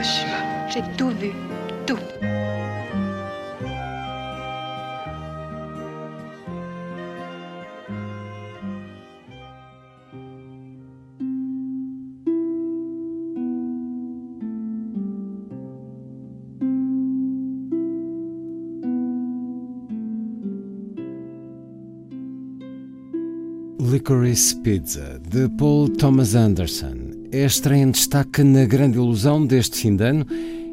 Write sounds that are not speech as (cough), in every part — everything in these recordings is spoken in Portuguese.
Hiroshima. J'ai tout vu, tout. Licorice Pizza, de Paul Thomas Anderson, é a estreia em destaque na grande ilusão deste fim de ano.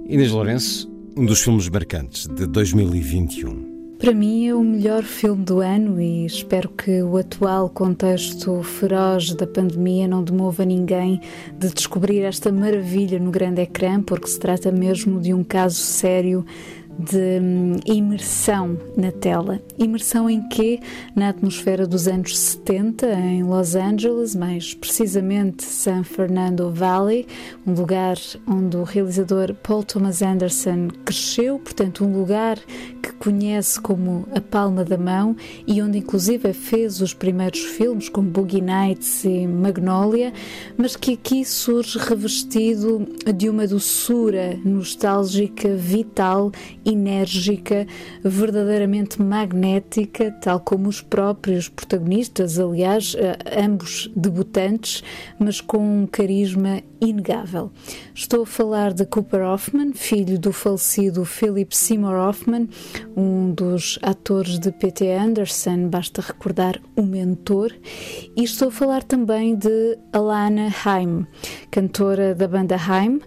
Inês Lourenço, um dos filmes marcantes de 2021. Para mim é o melhor filme do ano e espero que o atual contexto feroz da pandemia não demova ninguém de descobrir esta maravilha no grande ecrã, porque se trata mesmo de um caso sério de hum, imersão na tela. Imersão em quê? Na atmosfera dos anos 70, em Los Angeles, mais precisamente San Fernando Valley, um lugar onde o realizador Paul Thomas Anderson cresceu, portanto, um lugar que conhece como a palma da mão e onde, inclusive, fez os primeiros filmes, como Boogie Nights e Magnolia, mas que aqui surge revestido de uma doçura nostálgica, vital enérgica, verdadeiramente magnética, tal como os próprios protagonistas, aliás, ambos debutantes, mas com um carisma inegável. Estou a falar de Cooper Hoffman, filho do falecido Philip Seymour Hoffman, um dos atores de P.T. Anderson, basta recordar o mentor, e estou a falar também de Alana Haim, cantora da banda Haim,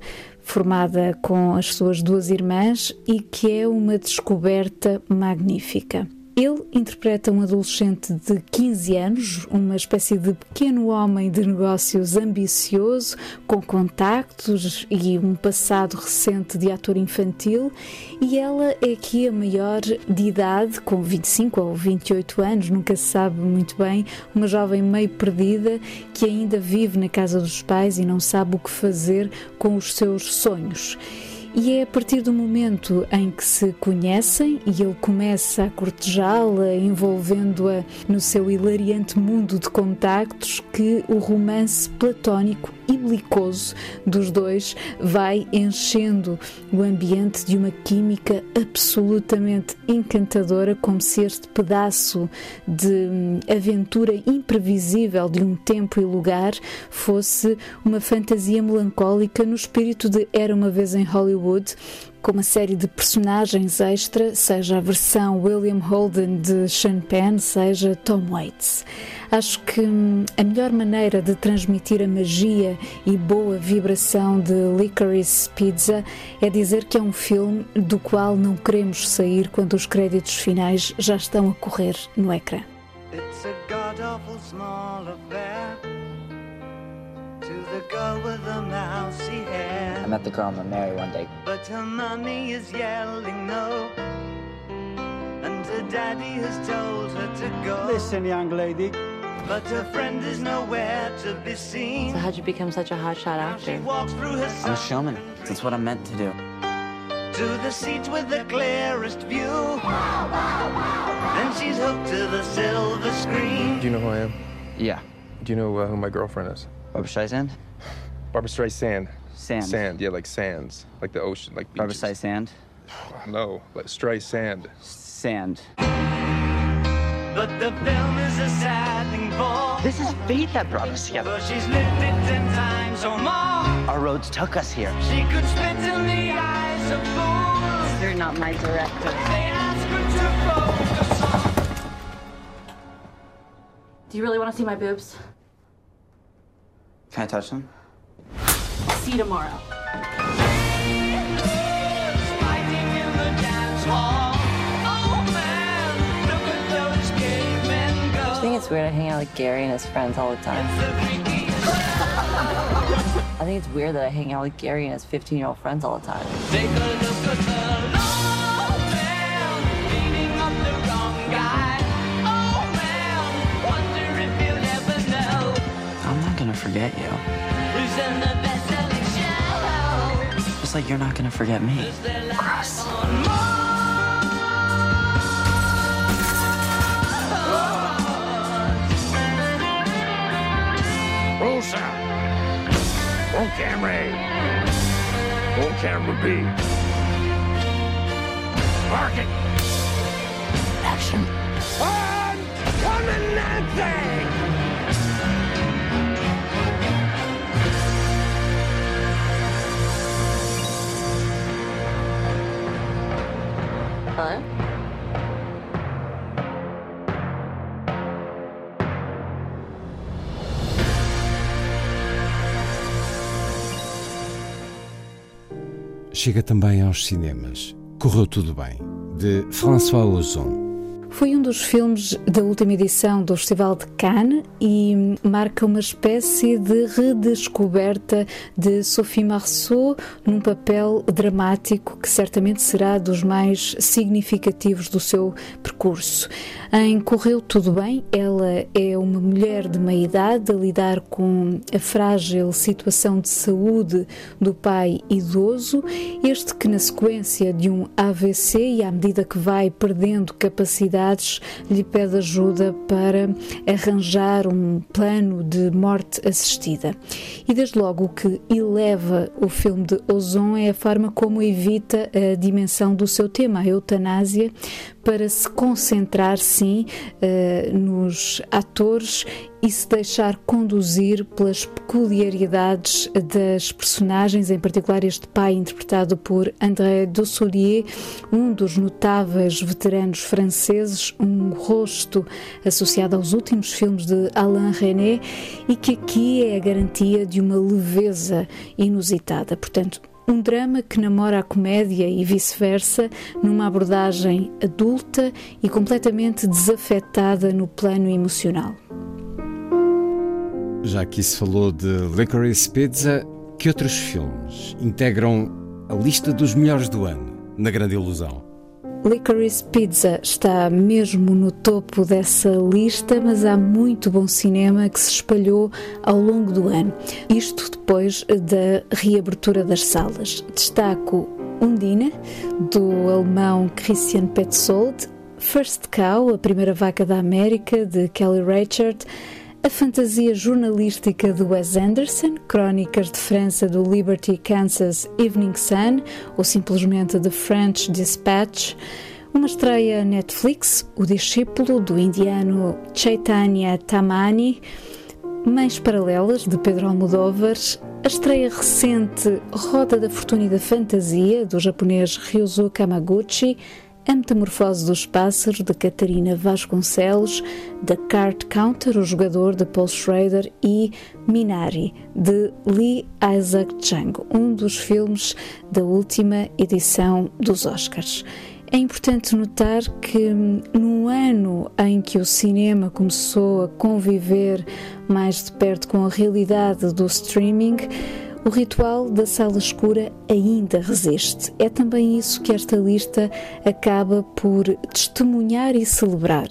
formada com as suas duas irmãs e que é uma descoberta magnífica. Ele interpreta um adolescente de 15 anos, uma espécie de pequeno homem de negócios ambicioso, com contactos e um passado recente de ator infantil, e ela é aqui a maior de idade, com 25 ou 28 anos, nunca se sabe muito bem, uma jovem meio perdida que ainda vive na casa dos pais e não sabe o que fazer com os seus sonhos. E é a partir do momento em que se conhecem e ele começa a cortejá-la, envolvendo-a no seu hilariante mundo de contactos, que o romance platónico belicoso dos dois vai enchendo o ambiente de uma química absolutamente encantadora, como se este pedaço de aventura imprevisível de um tempo e lugar fosse uma fantasia melancólica no espírito de Era uma vez em Hollywood, com uma série de personagens extra, seja a versão William Holden de Sean Penn, seja Tom Waits. Acho que hum, a melhor maneira de transmitir a magia e boa vibração de Licorice Pizza é dizer que é um filme do qual não queremos sair quando os créditos finais já estão a correr no ecrã. It's a god-awful small affair to the girl with the mousy hair. I met the girl I'm gonna marry one day. But her mommy is yelling no, and her daddy has told her to go. Listen, young lady. But her friend is nowhere to be seen. So how'd you become such a hotshot She actor? walks through her I'm a showman. That's what I'm meant to do. to the seat with the clearest view. Then she's hooked to the silver screen. Do you know who I am? Yeah. Do you know uh, who my girlfriend is? Barbara Streisand? Barbara Streisand. Sand. Sand, yeah, like sands, like the ocean, like Barbara beaches. Streisand? (sighs) No, like stray Sand. Sand. But the film is a sad thing for. This is fate that brought us together. But she's lived it ten times or more. Our roads took us here. She could spit in the eyes of fools. You're not my director. They ask her to focus on. Do you really want to see my boobs? Can I touch them? See you tomorrow. Fighting in the dance hall. Oh man, look at those cavemen go. think it's weird I hang out with Gary and his friends all the time. I think it's weird that I hang out with Gary and his 15 year old friends all the time. I'm not gonna forget you. Just like you're not gonna forget me. Gross. Rosa! Roll camera A. Roll camera B. Park it! Action! One! Coming! Chega também aos cinemas. Correu tudo bem, de François Ozon. Foi um dos filmes da última edição do Festival de Cannes e marca uma espécie de redescoberta de Sophie Marceau num papel dramático que certamente será dos mais significativos do seu percurso. Em Correu Tudo Bem, ela é uma mulher de meia idade a lidar com a frágil situação de saúde do pai idoso, este que, na sequência de um AVC e à medida que vai perdendo capacidade, lhe pede ajuda para arranjar um plano de morte assistida. E desde logo o que eleva o filme de Ozon é a forma como evita a dimensão do seu tema, a eutanásia, para se concentrar sim uh, nos atores e se deixar conduzir pelas peculiaridades das personagens, em particular este pai interpretado por André Dussolier, um dos notáveis veteranos franceses, um rosto associado aos últimos filmes de Alain René e que aqui é a garantia de uma leveza inusitada. Portanto, um drama que namora a comédia e vice-versa, numa abordagem adulta e completamente desafetada no plano emocional. Já que se falou de Licorice Pizza, que outros filmes integram a lista dos melhores do ano, na Grande Ilusão? Licorice Pizza está mesmo no topo dessa lista, mas há muito bom cinema que se espalhou ao longo do ano. Isto depois da reabertura das salas. Destaco Undine, do alemão Christian Petzold, First Cow, a primeira vaca da América, de Kelly Reichardt, a fantasia jornalística de Wes Anderson, Crónicas de França do Liberty Kansas Evening Sun, ou simplesmente The French Dispatch, uma estreia Netflix, O Discípulo do indiano Chaitanya Tamani, Mães Paralelas de Pedro Almodóvar, a estreia recente Roda da Fortuna e da Fantasia do japonês Ryuzo Kamaguchi, a Metamorfose dos Pássaros, de Catarina Vasconcelos, The Card Counter, o jogador, de Paul Schrader, e Minari, de Lee Isaac Chung, um dos filmes da última edição dos Oscars. É importante notar que, num ano em que o cinema começou a conviver mais de perto com a realidade do streaming, o ritual da sala escura ainda resiste. É também isso que esta lista acaba por testemunhar e celebrar.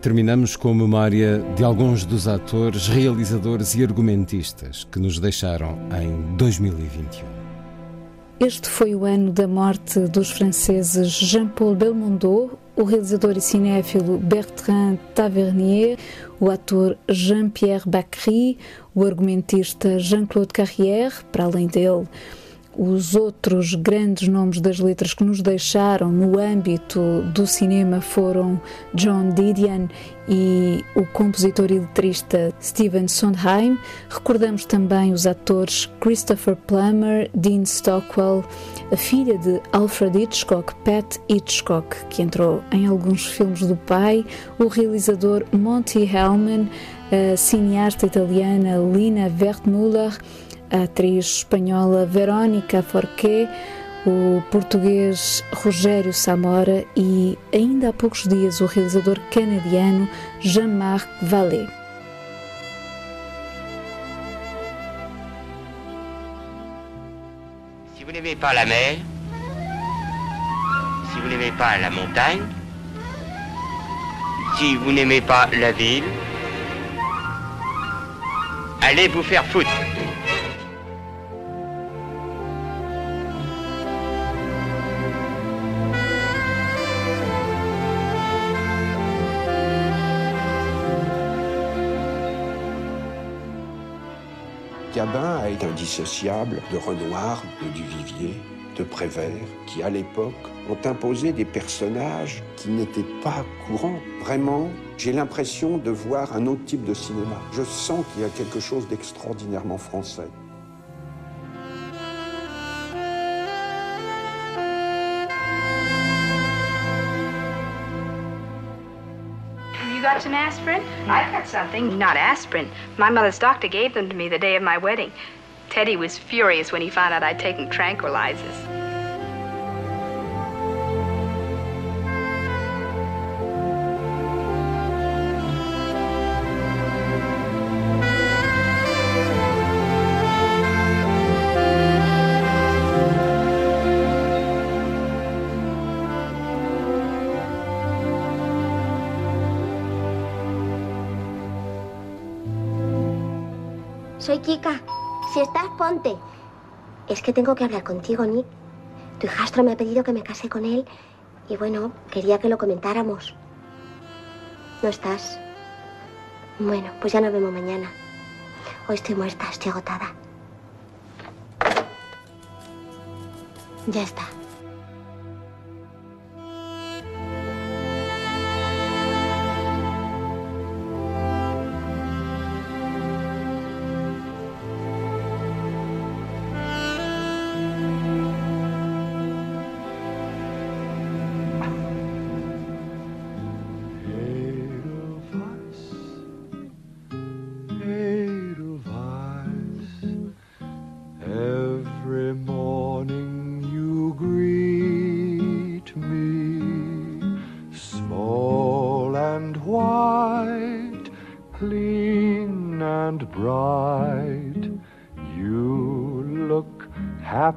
Terminamos com a memória de alguns dos atores, realizadores e argumentistas que nos deixaram em 2021. Este foi o ano da morte dos franceses Jean-Paul Belmondo, o realizador e cinéfilo Bertrand Tavernier, o ator Jean-Pierre Bacry, o argumentista Jean-Claude Carrière, para além dele, os outros grandes nomes das letras que nos deixaram no âmbito do cinema foram John Didion e o compositor e letrista Steven Sondheim. Recordamos também os atores Christopher Plummer, Dean Stockwell, a filha de Alfred Hitchcock, Pat Hitchcock, que entrou em alguns filmes do pai, o realizador Monty Hellman, a cineasta italiana Lina Wertmüller, a atriz espanhola Verónica Forqué, o português Rogério Samora e, ainda há poucos dias, o realizador canadiano Jean-Marc Vallée. Si vous n'aimez pas la mer, si vous n'aimez pas la montagne, si vous n'aimez pas la ville, allez vous faire foutre. Gabin a été indissociable de Renoir, de Duvivier, de Prévert, qui à l'époque ont imposé des personnages qui n'étaient pas courants. Vraiment, j'ai l'impression de voir un autre type de cinéma. Je sens qu'il y a quelque chose d'extraordinairement français. You got some aspirin? I've got something. Not aspirin. My mother's doctor gave them to me the day of my wedding. Teddy was furious when he found out I'd taken tranquilizers. Soy Kika. Si estás, ponte. Es que tengo que hablar contigo, Nick. Tu hijastro me ha pedido que me case con él y bueno, quería que lo comentáramos. ¿No estás? Bueno, pues ya nos vemos mañana. Hoy estoy muerta, estoy agotada. Ya está.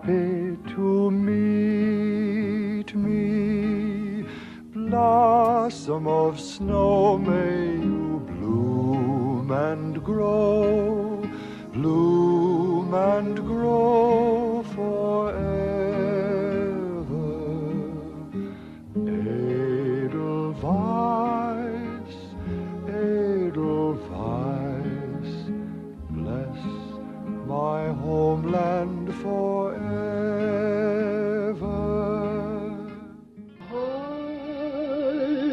Happy to meet me. Blossom of snow, may you bloom and grow, bloom and grow forever.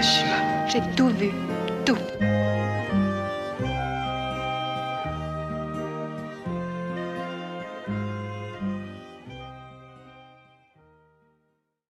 J'ai tout vu.